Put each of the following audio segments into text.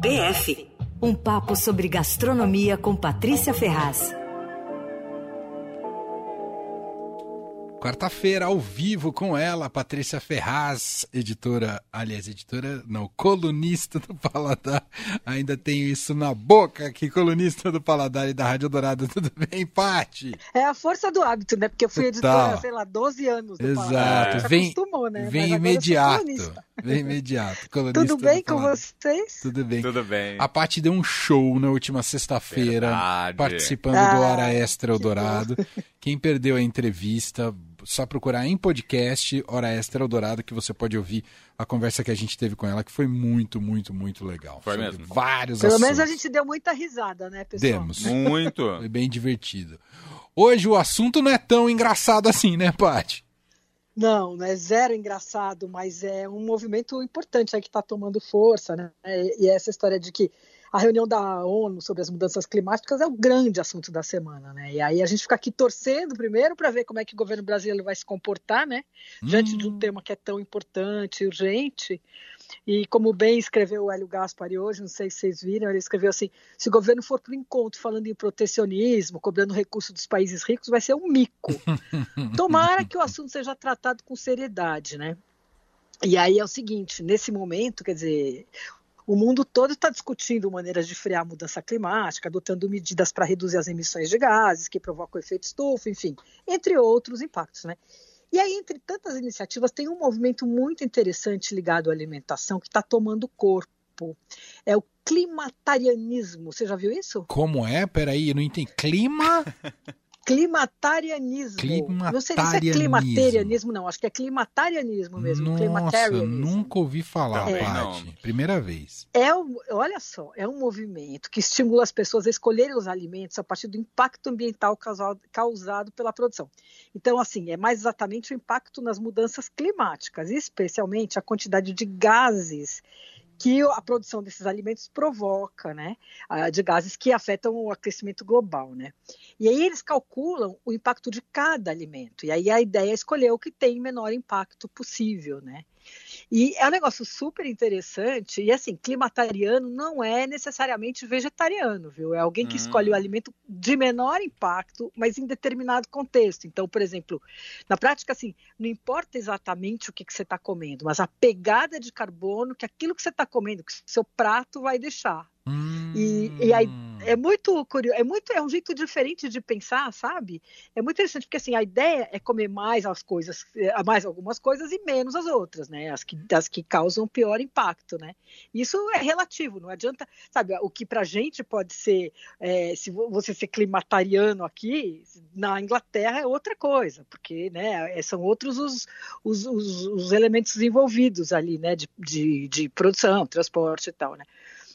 PF um papo sobre gastronomia com Patrícia Ferraz. Quarta-feira, ao vivo com ela, Patrícia Ferraz, editora, aliás, editora, não, colunista do Paladar. Ainda tenho isso na boca aqui, colunista do Paladar e da Rádio Dourada. Tudo bem, Pati? É a força do hábito, né? Porque eu fui editora, sei lá, 12 anos. Do Exato, Paladar. vem, né? vem imediato. Vem imediato. Colunista Tudo bem com vocês? Tudo bem. Tudo bem. A Pati deu um show na última sexta-feira, participando ah, do Hora Extra Eldorado. Quem perdeu a entrevista, só procurar em podcast Hora Extra Eldorado que você pode ouvir a conversa que a gente teve com ela, que foi muito, muito, muito legal. Foi mesmo. Vários Pelo assuntos. menos a gente deu muita risada, né, pessoal? Demos. Muito. foi bem divertido. Hoje o assunto não é tão engraçado assim, né, Paty? Não, não é zero engraçado, mas é um movimento importante aí que está tomando força, né? E essa história de que a reunião da ONU sobre as mudanças climáticas é o grande assunto da semana, né? E aí a gente fica aqui torcendo primeiro para ver como é que o governo brasileiro vai se comportar, né? Diante hum. de um hum. tema que é tão importante, urgente. E como bem escreveu o Hélio Gaspari hoje, não sei se vocês viram, ele escreveu assim: se o governo for para o encontro falando em protecionismo, cobrando recursos dos países ricos, vai ser um mico. Tomara que o assunto seja tratado com seriedade, né? E aí é o seguinte, nesse momento, quer dizer, o mundo todo está discutindo maneiras de frear a mudança climática, adotando medidas para reduzir as emissões de gases que provocam o efeito estufa, enfim, entre outros impactos, né? E aí, entre tantas iniciativas, tem um movimento muito interessante ligado à alimentação que está tomando corpo. É o climatarianismo. Você já viu isso? Como é? Peraí, eu não entendi. Clima? Climatarianismo. climatarianismo. Não sei se é climatarianismo, não. Acho que é climatarianismo mesmo. Nossa, nunca ouvi falar, é. Paty. Primeira vez. É, olha só, é um movimento que estimula as pessoas a escolherem os alimentos a partir do impacto ambiental causado, causado pela produção. Então, assim, é mais exatamente o impacto nas mudanças climáticas, especialmente a quantidade de gases que a produção desses alimentos provoca, né, de gases que afetam o aquecimento global, né. E aí eles calculam o impacto de cada alimento. E aí a ideia é escolher o que tem menor impacto possível, né. E é um negócio super interessante. E assim, climatariano não é necessariamente vegetariano, viu? É alguém que hum. escolhe o alimento de menor impacto, mas em determinado contexto. Então, por exemplo, na prática, assim, não importa exatamente o que, que você está comendo, mas a pegada de carbono que aquilo que você está comendo, que seu prato vai deixar. Hum. E, e aí é muito curioso, é muito é um jeito diferente de pensar, sabe? É muito interessante porque assim a ideia é comer mais as coisas, eh, mais algumas coisas e menos as outras, né? As que as que causam pior impacto, né? Isso é relativo, não adianta, sabe? O que para gente pode ser, é, se você ser climatariano aqui na Inglaterra é outra coisa, porque, né? É, são outros os, os, os, os elementos envolvidos ali, né? De, de, de produção, transporte e tal, né?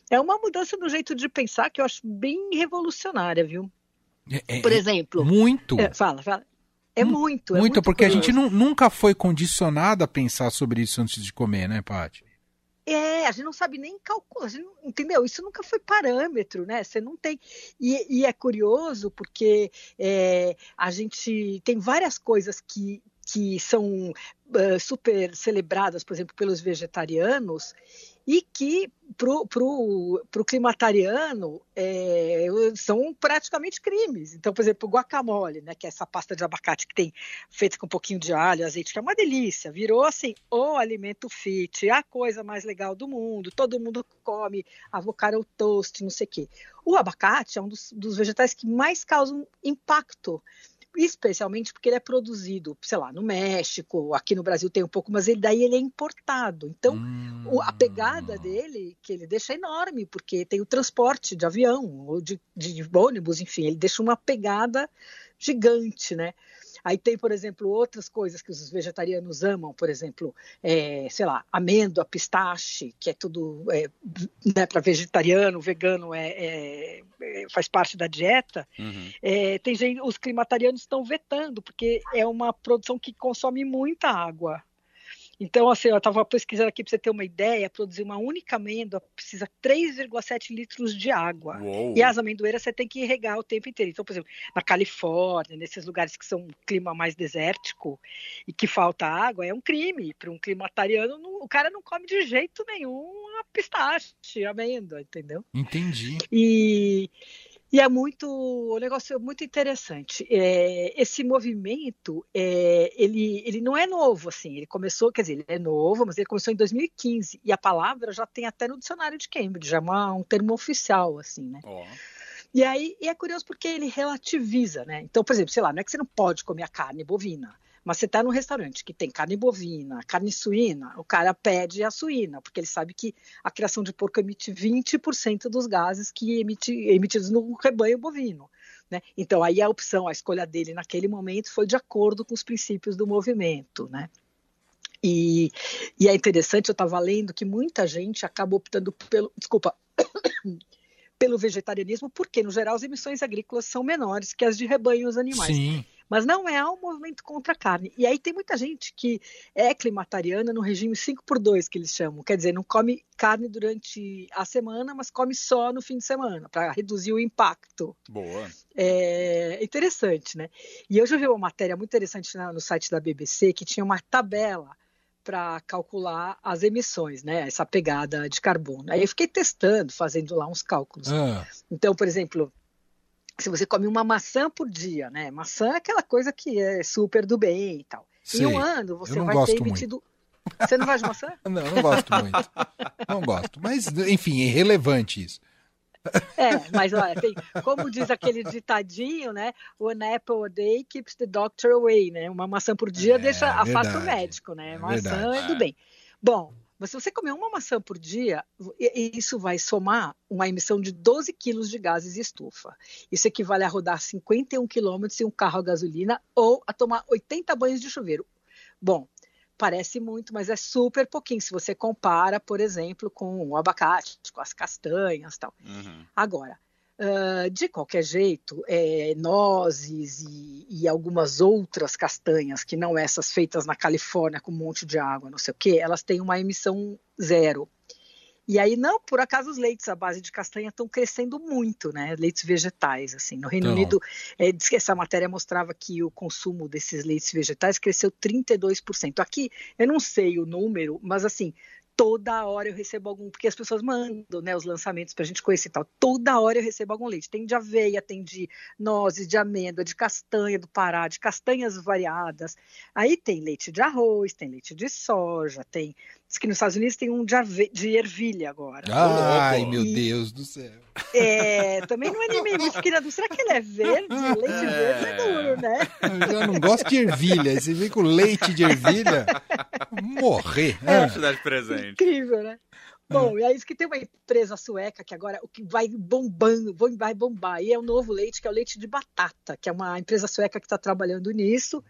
É uma mudança no jeito de pensar que eu acho bem revolucionária, viu? É, é Por exemplo. Muito. É, fala, fala. É muito. Muito, é muito porque curioso. a gente nunca foi condicionado a pensar sobre isso antes de comer, né, Paty? É, a gente não sabe nem calcular, entendeu? Isso nunca foi parâmetro, né? Você não tem. E, e é curioso porque é, a gente tem várias coisas que, que são uh, super celebradas, por exemplo, pelos vegetarianos, e que para o climatariano é, são praticamente crimes. Então, por exemplo, o guacamole, né, que é essa pasta de abacate que tem feita com um pouquinho de alho, azeite, que é uma delícia, virou assim o alimento fit, a coisa mais legal do mundo. Todo mundo come avocado toast, não sei o quê. O abacate é um dos, dos vegetais que mais causam impacto especialmente porque ele é produzido, sei lá, no México, aqui no Brasil tem um pouco, mas ele daí ele é importado. Então, hum. a pegada dele, que ele deixa é enorme, porque tem o transporte de avião ou de, de ônibus, enfim, ele deixa uma pegada gigante, né? Aí tem, por exemplo, outras coisas que os vegetarianos amam, por exemplo, é, sei lá, amêndoa, pistache, que é tudo é, né, para vegetariano, vegano é, é, é, faz parte da dieta. Uhum. É, tem gente, os climatarianos estão vetando, porque é uma produção que consome muita água. Então, assim, eu estava pesquisando aqui para você ter uma ideia, produzir uma única amêndoa precisa 3,7 litros de água. Uou. E as amendoeiras você tem que regar o tempo inteiro. Então, por exemplo, na Califórnia, nesses lugares que são um clima mais desértico e que falta água, é um crime. Para um climatariano, o cara não come de jeito nenhum a pistache, amêndoa, entendeu? Entendi. E e é muito, o negócio é muito interessante. É, esse movimento, é, ele, ele não é novo, assim. Ele começou, quer dizer, ele é novo, mas ele começou em 2015 e a palavra já tem até no dicionário de Cambridge, já é uma, um termo oficial, assim, né? Oh. E aí e é curioso porque ele relativiza, né? Então, por exemplo, sei lá, não é que você não pode comer a carne bovina, mas você está num restaurante que tem carne bovina, carne suína, o cara pede a suína, porque ele sabe que a criação de porco emite 20% dos gases que emite, emitidos no rebanho bovino. Né? Então, aí a opção, a escolha dele naquele momento foi de acordo com os princípios do movimento. Né? E, e é interessante, eu estava lendo que muita gente acaba optando pelo. Desculpa. pelo vegetarianismo, porque, no geral, as emissões agrícolas são menores que as de rebanhos animais. Sim mas não é um movimento contra a carne. E aí tem muita gente que é climatariana no regime 5 por 2 que eles chamam, quer dizer, não come carne durante a semana, mas come só no fim de semana, para reduzir o impacto. Boa. É interessante, né? E eu já vi uma matéria muito interessante no site da BBC que tinha uma tabela para calcular as emissões, né? Essa pegada de carbono. Aí eu fiquei testando, fazendo lá uns cálculos. Ah. Então, por exemplo, se você come uma maçã por dia, né? Maçã é aquela coisa que é super do bem e tal. Sim, em um ano você vai ter emitido. Muito. Você não gosta de maçã? não, não gosto muito. Não gosto. Mas, enfim, é irrelevante isso. É, mas olha, tem, como diz aquele ditadinho, né? One apple a day keeps the doctor away, né? Uma maçã por dia é, deixa afasta o médico, né? É maçã é do bem. Bom, mas se você comer uma maçã por dia, isso vai somar uma emissão de 12 quilos de gases de estufa. Isso equivale a rodar 51 quilômetros em um carro a gasolina ou a tomar 80 banhos de chuveiro. Bom, parece muito, mas é super pouquinho se você compara, por exemplo, com o abacate, com as castanhas tal. Uhum. Agora, Uh, de qualquer jeito, é, nozes e, e, algumas outras castanhas, que não essas feitas na Califórnia com um monte de água, não sei o que, elas têm uma emissão zero. E aí, não, por acaso, os leites à base de castanha estão crescendo muito, né? Leites vegetais, assim. No Reino então. Unido, é, diz que essa matéria mostrava que o consumo desses leites vegetais cresceu 32%. Aqui, eu não sei o número, mas assim, toda hora eu recebo algum, porque as pessoas mandam né, os lançamentos para a gente conhecer e tal. Toda hora eu recebo algum leite. Tem de aveia, tem de nozes, de amêndoa, de castanha do Pará, de castanhas variadas. Aí tem leite de arroz, tem leite de soja, tem. Diz que nos Estados Unidos tem um de, ave... de ervilha agora. Ai, meu Deus do céu. É, também não é nem meio fiquei será que ele é verde? Leite verde é duro, né? Eu já não gosto de ervilha. Você vem com leite de ervilha, morrer. É, é. presente. Incrível, né? Bom, e é isso que tem uma empresa sueca que agora o que vai bombando, vai bombar, e é o novo leite, que é o leite de batata, que é uma empresa sueca que está trabalhando nisso,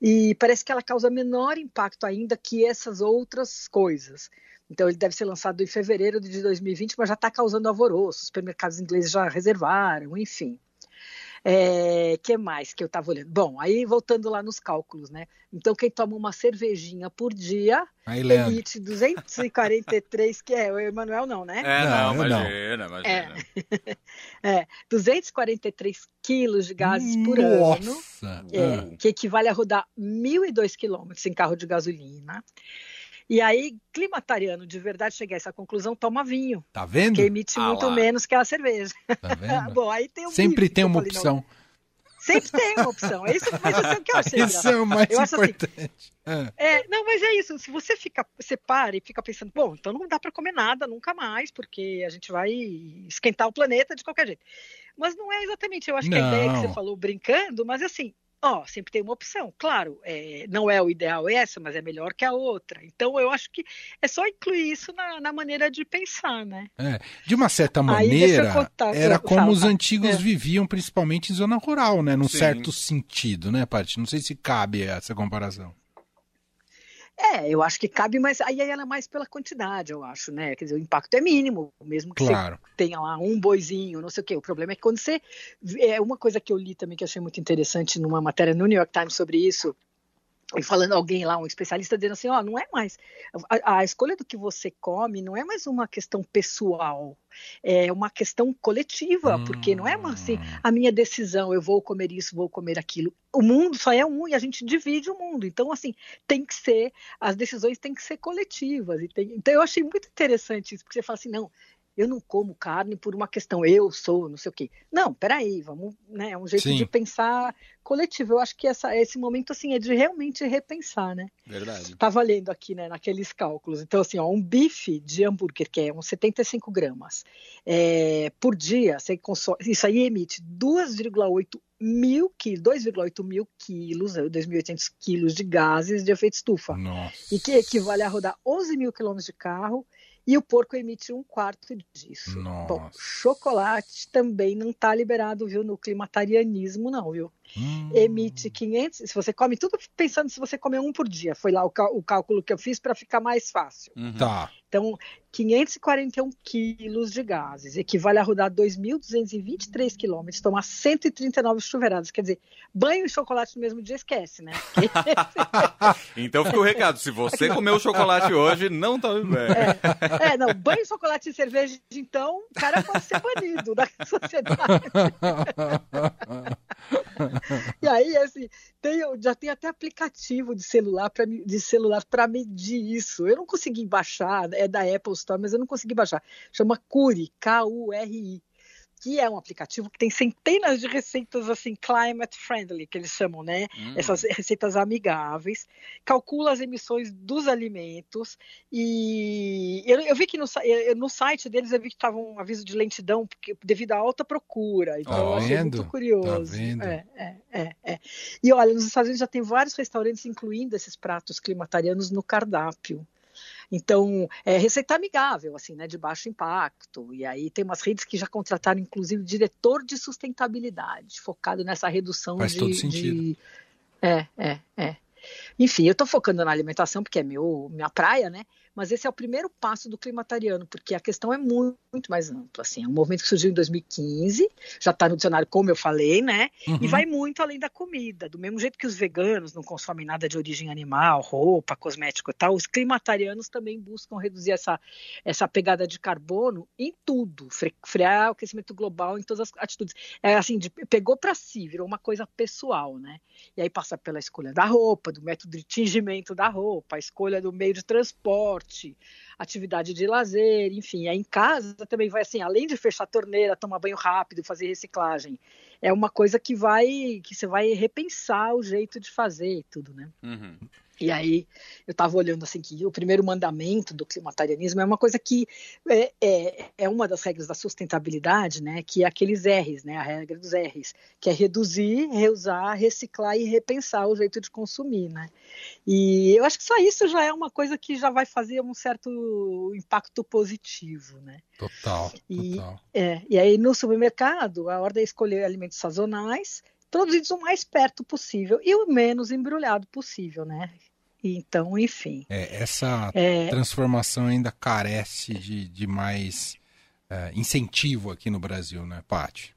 e parece que ela causa menor impacto ainda que essas outras coisas. Então ele deve ser lançado em fevereiro de 2020, mas já está causando alvoroço. Os supermercados ingleses já reservaram, enfim. É, que mais que eu estava olhando? Bom, aí voltando lá nos cálculos, né? Então, quem toma uma cervejinha por dia, aí, emite 243, que é o Emanuel não, né? É, não, não imagina, não. imagina. É, é 243 quilos de gases por Nossa. ano, é, que equivale a rodar 1.002 quilômetros em carro de gasolina. E aí, climatariano de verdade chegar a essa conclusão, toma vinho. Tá vendo? Que emite ah, muito lá. menos que a cerveja. Tá vendo? Bom, aí tem um Sempre tem uma opção. Sempre tem uma opção. É isso, mas isso é o que eu achei. Isso é o mais eu assim, importante. Assim, é. não, mas é isso. Se você fica, você para e fica pensando, bom, então não dá para comer nada nunca mais, porque a gente vai esquentar o planeta de qualquer jeito. Mas não é exatamente. Eu acho não. que a ideia que você falou brincando, mas assim, Ó, oh, sempre tem uma opção. Claro, é, não é o ideal essa, mas é melhor que a outra. Então, eu acho que é só incluir isso na, na maneira de pensar, né? É, de uma certa maneira, contar, era como fala, os antigos é. viviam, principalmente em zona rural, né? Num Sim. certo sentido, né, Paty? Não sei se cabe essa comparação. É, eu acho que cabe, mas aí ela é mais pela quantidade, eu acho, né? Quer dizer, o impacto é mínimo, mesmo que claro. você tenha lá um boizinho, não sei o quê. O problema é que quando você. É uma coisa que eu li também que eu achei muito interessante numa matéria no New York Times sobre isso. E falando alguém lá, um especialista dizendo assim, ó, oh, não é mais a, a, escolha do que você come não é mais uma questão pessoal, é uma questão coletiva, hum. porque não é uma, assim hum. a minha decisão, eu vou comer isso, vou comer aquilo. O mundo só é um e a gente divide o mundo. Então assim tem que ser as decisões têm que ser coletivas. E tem, então eu achei muito interessante isso, porque você fala assim, não, eu não como carne por uma questão, eu sou, não sei o quê. Não, peraí, vamos, né? É um jeito Sim. de pensar coletivo. Eu acho que essa, esse momento, assim, é de realmente repensar, né? Verdade. Tá valendo aqui, né, naqueles cálculos. Então, assim, ó, um bife de hambúrguer, que é uns 75 gramas, é, por dia, você consome, isso aí emite 2,8 mil quilos, 2,8 mil quilos, 2.800 quilos de gases de efeito estufa. Nossa. E que equivale a rodar 11 mil quilômetros de carro e o porco emite um quarto disso. Nossa. Bom, chocolate também não está liberado, viu, no climatarianismo, não, viu? Hum. Emite 500. Se você come tudo pensando se você comer um por dia, foi lá o, o cálculo que eu fiz para ficar mais fácil. Uhum. Tá. Então, 541 quilos de gases, equivale a rodar 2.223 quilômetros, tomar 139 chuveiradas. Quer dizer, banho e chocolate no mesmo dia esquece, né? então fica o recado: se você comeu chocolate hoje, não tá bem. É, é, não, banho, chocolate e cerveja, então, o cara pode ser banido da sociedade. e aí, assim, tem, já tem até aplicativo de celular para de celular para medir isso. Eu não consegui baixar, é da Apple Store, mas eu não consegui baixar. Chama Curi, K-U-R-I que é um aplicativo que tem centenas de receitas assim climate friendly que eles chamam, né? Hum. Essas receitas amigáveis, calcula as emissões dos alimentos e eu, eu vi que no, no, site deles eu vi que estava um aviso de lentidão porque devido à alta procura. Então tá eu achei muito tá curioso. Tá vendo? É, é, é, é. E olha, nos Estados Unidos já tem vários restaurantes incluindo esses pratos climatarianos no cardápio. Então, é receita amigável, assim, né, de baixo impacto. E aí tem umas redes que já contrataram, inclusive, diretor de sustentabilidade, focado nessa redução Faz de. Todo sentido. De... É, é, é. Enfim, eu estou focando na alimentação, porque é meu, minha praia, né? Mas esse é o primeiro passo do climatariano, porque a questão é muito, muito mais ampla. Assim, é um movimento que surgiu em 2015, já está no dicionário, como eu falei, né? Uhum. E vai muito além da comida. Do mesmo jeito que os veganos não consomem nada de origem animal, roupa, cosmético e tal, os climatarianos também buscam reduzir essa, essa pegada de carbono em tudo, frear o aquecimento global em todas as atitudes. É assim, de, pegou para si, virou uma coisa pessoal, né? E aí passa pela escolha da roupa, do método de tingimento da roupa, a escolha do meio de transporte esporte, atividade de lazer, enfim. Aí em casa também vai assim, além de fechar a torneira, tomar banho rápido, fazer reciclagem, é uma coisa que vai que você vai repensar o jeito de fazer e tudo, né? Uhum. E aí eu estava olhando assim que o primeiro mandamento do climatarianismo é uma coisa que é, é, é, uma das regras da sustentabilidade, né? Que é aqueles R's, né? A regra dos R's, que é reduzir, reusar, reciclar e repensar o jeito de consumir, né? E eu acho que só isso já é uma coisa que já vai fazer um certo impacto positivo, né? Total, e, total. É, e aí no supermercado a ordem é escolher alimentos sazonais produzidos o mais perto possível e o menos embrulhado possível, né? Então, enfim. É, essa é... transformação ainda carece de, de mais é, incentivo aqui no Brasil, né, Paty?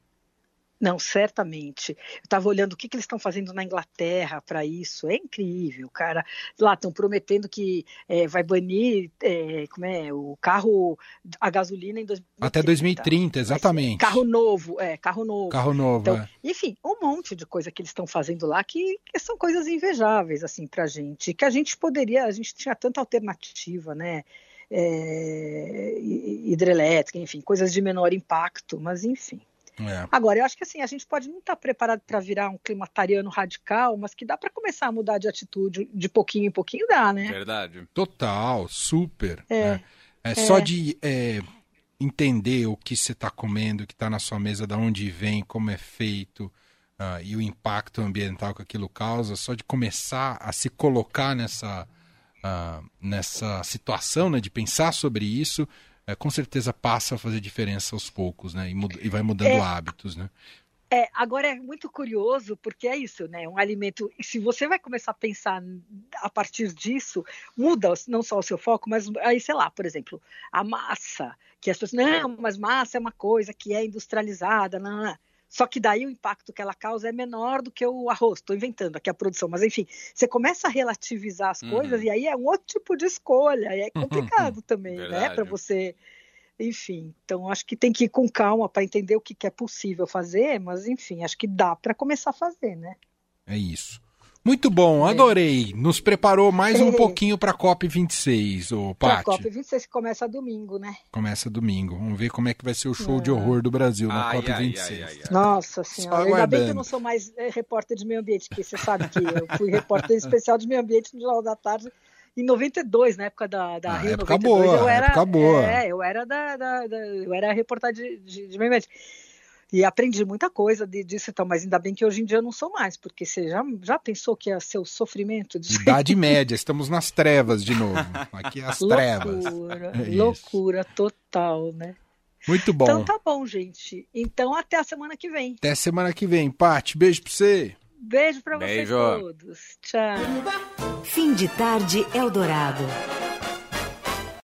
Não, certamente. Eu estava olhando o que, que eles estão fazendo na Inglaterra para isso. É incrível, cara. Lá estão prometendo que é, vai banir é, como é, o carro a gasolina em 2030. Até 2030, exatamente. Carro novo, é, carro novo. Carro novo. Então, é. Enfim, um monte de coisa que eles estão fazendo lá que, que são coisas invejáveis assim para gente. Que a gente poderia, a gente tinha tanta alternativa, né? É, hidrelétrica, enfim, coisas de menor impacto, mas enfim. É. Agora, eu acho que assim, a gente pode não estar tá preparado para virar um climatariano radical, mas que dá para começar a mudar de atitude de pouquinho em pouquinho, dá, né? Verdade. Total, super. É, né? é, é. só de é, entender o que você está comendo, o que está na sua mesa, de onde vem, como é feito uh, e o impacto ambiental que aquilo causa, só de começar a se colocar nessa, uh, nessa situação, né, de pensar sobre isso, é, com certeza passa a fazer diferença aos poucos, né? E, muda, e vai mudando é, hábitos, né? É, agora é muito curioso porque é isso, né? Um alimento. E se você vai começar a pensar a partir disso, muda não só o seu foco, mas aí, sei lá, por exemplo, a massa, que as pessoas, não, mas massa é uma coisa que é industrializada, não, não. Só que daí o impacto que ela causa é menor do que o arroz. Estou inventando aqui a produção, mas enfim, você começa a relativizar as uhum. coisas e aí é um outro tipo de escolha. E é complicado também, né? Para você. Enfim, então acho que tem que ir com calma para entender o que, que é possível fazer, mas enfim, acho que dá para começar a fazer, né? É isso. Muito bom, é. adorei. Nos preparou mais um pouquinho para a COP26, o Paty. A COP26 que começa domingo, né? Começa domingo. Vamos ver como é que vai ser o show é. de horror do Brasil na ai, COP26. Ai, ai, Nossa senhora, ainda bem que eu não sou mais é, repórter de meio ambiente, porque você sabe que eu fui repórter especial de meio ambiente no Jornal da Tarde em 92, na época da, da ah, Rio época 92. Boa, eu era, época boa. É, eu era da, da, da eu era repórter de, de, de meio ambiente. E aprendi muita coisa de, disso, então, mas ainda bem que hoje em dia eu não sou mais, porque você já, já pensou que ia ser o sofrimento disso? Idade média, estamos nas trevas de novo. Aqui é as trevas. Loucura, é loucura total, né? Muito bom. Então tá bom, gente. Então até a semana que vem. Até a semana que vem. Paty, beijo pra você. Beijo pra vocês todos. Tchau. Fim de tarde Eldorado.